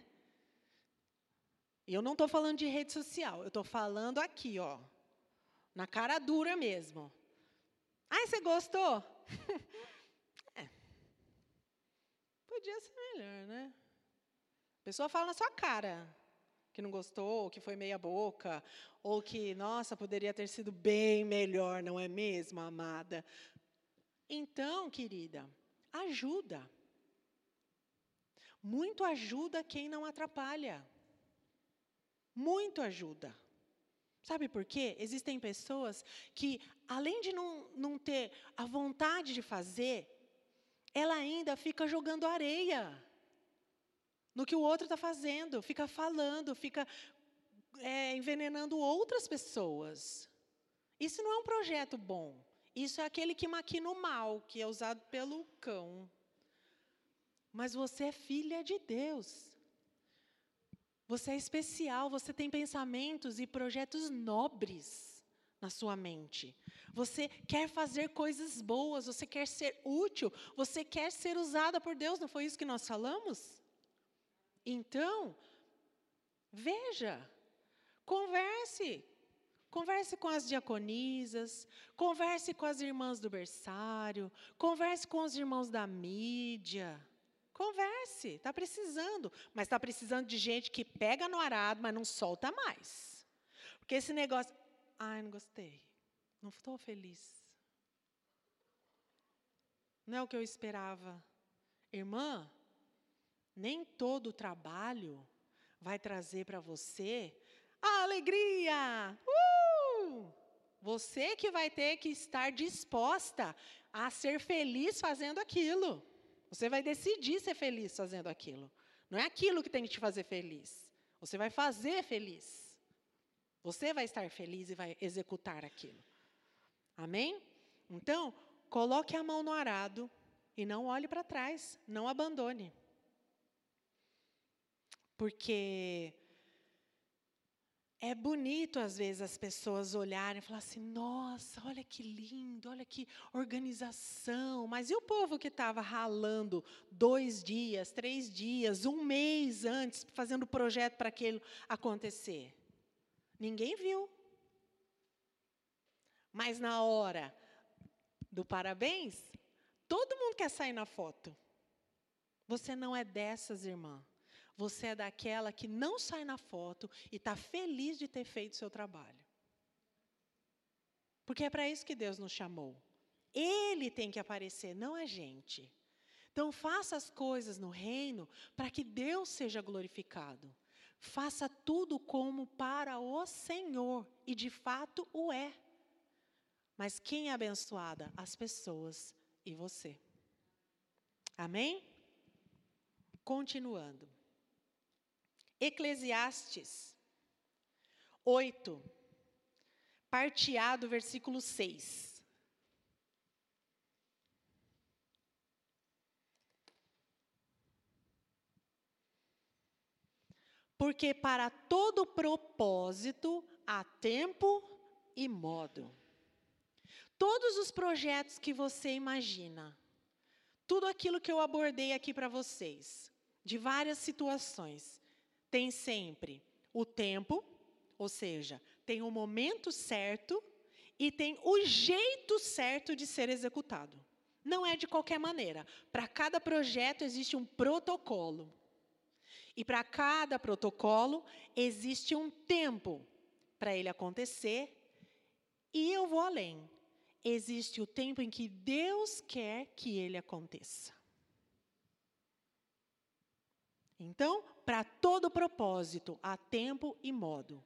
E eu não estou falando de rede social, eu estou falando aqui, ó, na cara dura mesmo. Ai, você gostou? [laughs] Podia ser melhor, né? A pessoa fala na sua cara que não gostou, que foi meia boca, ou que, nossa, poderia ter sido bem melhor, não é mesmo, amada? Então, querida, ajuda. Muito ajuda quem não atrapalha. Muito ajuda. Sabe por quê? Existem pessoas que, além de não, não ter a vontade de fazer, ela ainda fica jogando areia no que o outro está fazendo, fica falando, fica é, envenenando outras pessoas. Isso não é um projeto bom. Isso é aquele que maquina o mal, que é usado pelo cão. Mas você é filha de Deus. Você é especial, você tem pensamentos e projetos nobres na sua mente. Você quer fazer coisas boas, você quer ser útil, você quer ser usada por Deus, não foi isso que nós falamos? Então, veja, converse. Converse com as diaconisas, converse com as irmãs do berçário, converse com os irmãos da mídia. Converse, está precisando, mas está precisando de gente que pega no arado, mas não solta mais. Porque esse negócio, ai, não gostei, não estou feliz. Não é o que eu esperava. Irmã, nem todo trabalho vai trazer para você a alegria. Uh! Você que vai ter que estar disposta a ser feliz fazendo aquilo. Você vai decidir ser feliz fazendo aquilo. Não é aquilo que tem que te fazer feliz. Você vai fazer feliz. Você vai estar feliz e vai executar aquilo. Amém? Então, coloque a mão no arado e não olhe para trás, não abandone. Porque é bonito, às vezes, as pessoas olharem e falar assim: nossa, olha que lindo, olha que organização. Mas e o povo que estava ralando dois dias, três dias, um mês antes, fazendo projeto para aquilo acontecer? Ninguém viu. Mas na hora do parabéns, todo mundo quer sair na foto. Você não é dessas, irmã. Você é daquela que não sai na foto e está feliz de ter feito seu trabalho. Porque é para isso que Deus nos chamou. Ele tem que aparecer, não a gente. Então, faça as coisas no reino para que Deus seja glorificado. Faça tudo como para o Senhor, e de fato o é. Mas quem é abençoada? As pessoas e você. Amém? Continuando. Eclesiastes 8, parte A do versículo 6. Porque para todo propósito há tempo e modo. todos os projetos que você imagina, tudo aquilo que eu abordei aqui para vocês, de várias situações, tem sempre o tempo, ou seja, tem o momento certo e tem o jeito certo de ser executado. Não é de qualquer maneira. Para cada projeto existe um protocolo. E para cada protocolo existe um tempo para ele acontecer. E eu vou além. Existe o tempo em que Deus quer que ele aconteça. Então, para todo propósito, há tempo e modo.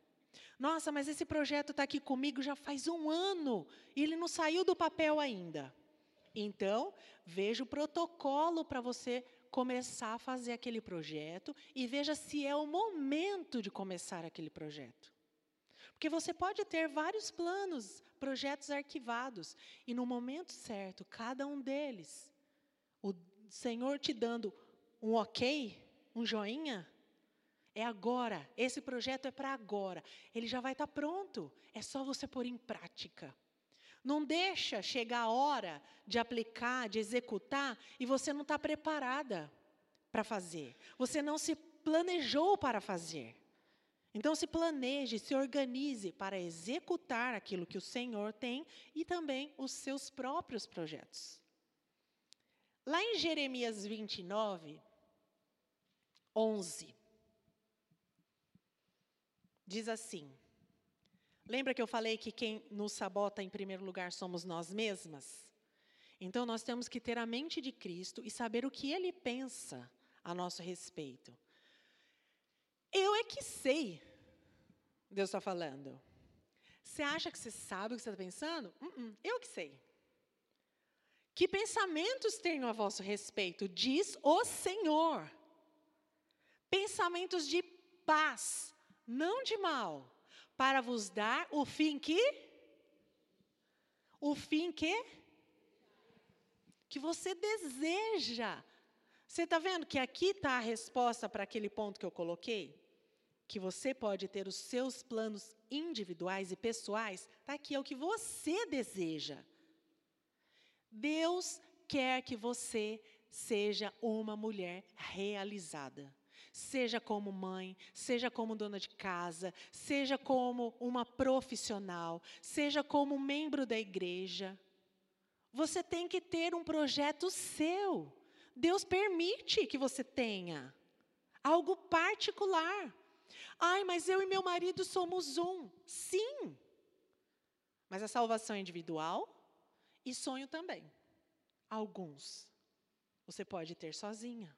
Nossa, mas esse projeto está aqui comigo já faz um ano e ele não saiu do papel ainda. Então, veja o protocolo para você começar a fazer aquele projeto e veja se é o momento de começar aquele projeto. Porque você pode ter vários planos, projetos arquivados, e no momento certo, cada um deles, o Senhor te dando um ok, um joinha, é agora, esse projeto é para agora. Ele já vai estar tá pronto, é só você pôr em prática. Não deixa chegar a hora de aplicar, de executar, e você não está preparada para fazer. Você não se planejou para fazer. Então, se planeje, se organize para executar aquilo que o Senhor tem e também os seus próprios projetos. Lá em Jeremias 29, 11, diz assim: Lembra que eu falei que quem nos sabota em primeiro lugar somos nós mesmas? Então nós temos que ter a mente de Cristo e saber o que ele pensa a nosso respeito. Eu é que sei, Deus está falando. Você acha que você sabe o que você está pensando? Uh -uh, eu que sei. Que pensamentos tenho a vosso respeito? Diz o Senhor. Pensamentos de paz, não de mal para vos dar o fim que? O fim que? Que você deseja. Você está vendo que aqui está a resposta para aquele ponto que eu coloquei? Que você pode ter os seus planos individuais e pessoais, está aqui, é o que você deseja. Deus quer que você seja uma mulher realizada seja como mãe, seja como dona de casa, seja como uma profissional, seja como membro da igreja. Você tem que ter um projeto seu. Deus permite que você tenha algo particular. Ai, mas eu e meu marido somos um. Sim. Mas a salvação é individual e sonho também. Alguns você pode ter sozinha.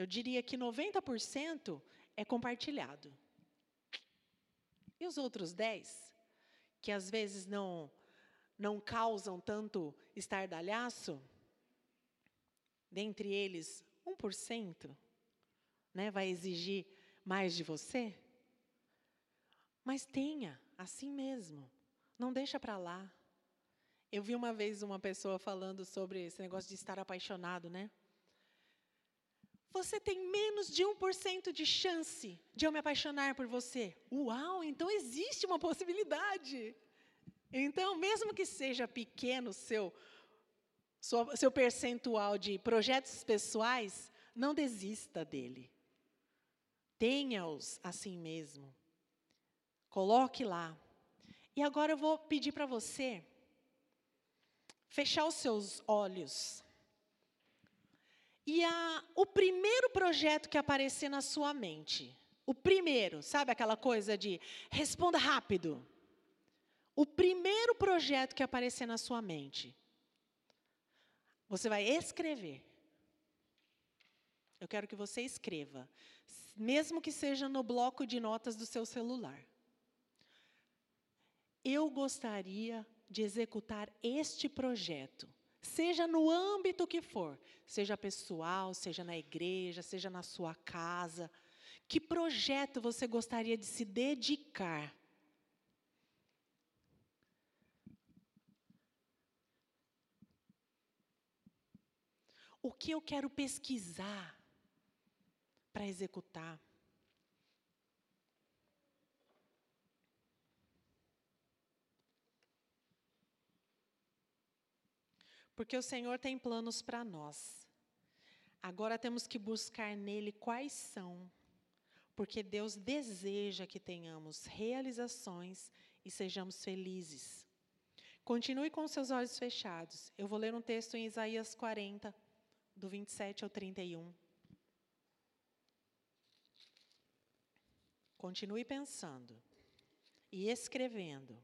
Eu diria que 90% é compartilhado. E os outros 10, que às vezes não não causam tanto estardalhaço, dentre eles 1%, né, vai exigir mais de você? Mas tenha, assim mesmo. Não deixa para lá. Eu vi uma vez uma pessoa falando sobre esse negócio de estar apaixonado, né? Você tem menos de 1% de chance de eu me apaixonar por você. Uau, então existe uma possibilidade. Então, mesmo que seja pequeno seu seu percentual de projetos pessoais, não desista dele. Tenha-os assim mesmo. Coloque lá. E agora eu vou pedir para você fechar os seus olhos. E a, o primeiro projeto que aparecer na sua mente, o primeiro, sabe aquela coisa de responda rápido. O primeiro projeto que aparecer na sua mente, você vai escrever. Eu quero que você escreva, mesmo que seja no bloco de notas do seu celular. Eu gostaria de executar este projeto seja no âmbito que for, seja pessoal, seja na igreja, seja na sua casa. Que projeto você gostaria de se dedicar? O que eu quero pesquisar para executar? Porque o Senhor tem planos para nós. Agora temos que buscar nele quais são. Porque Deus deseja que tenhamos realizações e sejamos felizes. Continue com seus olhos fechados. Eu vou ler um texto em Isaías 40, do 27 ao 31. Continue pensando e escrevendo.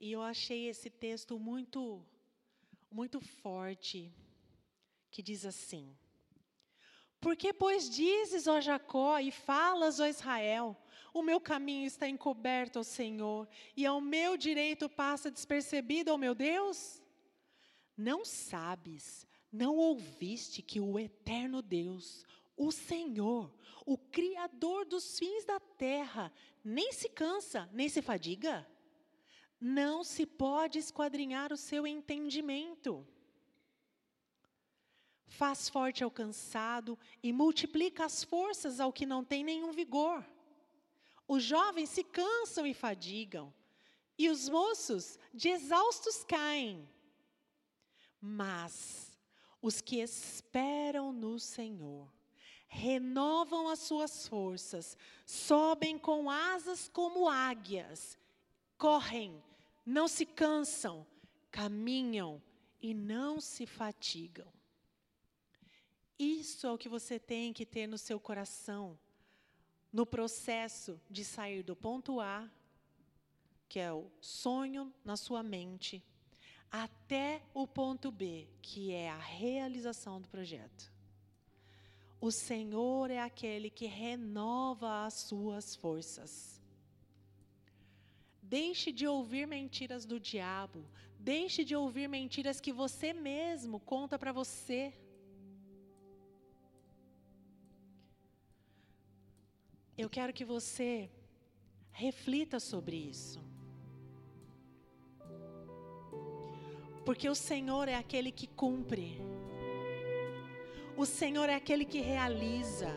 E eu achei esse texto muito, muito forte, que diz assim: Porque, pois, dizes, ó Jacó, e falas, ó Israel, o meu caminho está encoberto ao Senhor, e ao meu direito passa despercebido ao meu Deus? Não sabes, não ouviste que o eterno Deus, o Senhor, o Criador dos fins da terra, nem se cansa, nem se fadiga? Não se pode esquadrinhar o seu entendimento. Faz forte ao cansado e multiplica as forças ao que não tem nenhum vigor. Os jovens se cansam e fadigam, e os moços de exaustos caem. Mas os que esperam no Senhor renovam as suas forças, sobem com asas como águias, correm não se cansam, caminham e não se fatigam. Isso é o que você tem que ter no seu coração, no processo de sair do ponto A, que é o sonho na sua mente, até o ponto B, que é a realização do projeto. O Senhor é aquele que renova as suas forças. Deixe de ouvir mentiras do diabo. Deixe de ouvir mentiras que você mesmo conta para você. Eu quero que você reflita sobre isso. Porque o Senhor é aquele que cumpre. O Senhor é aquele que realiza.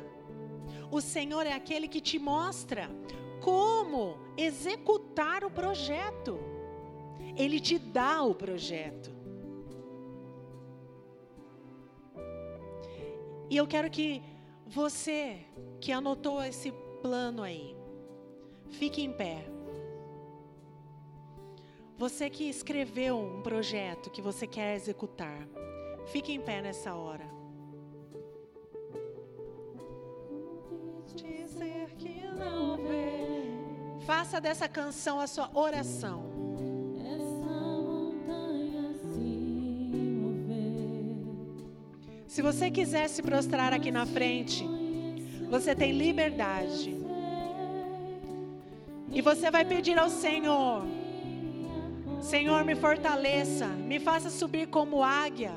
O Senhor é aquele que te mostra como executar o projeto. Ele te dá o projeto. E eu quero que você que anotou esse plano aí, fique em pé. Você que escreveu um projeto que você quer executar, fique em pé nessa hora. Dizer que não vê. Faça dessa canção a sua oração. Se você quiser se prostrar aqui na frente, você tem liberdade. E você vai pedir ao Senhor: Senhor, me fortaleça, me faça subir como águia.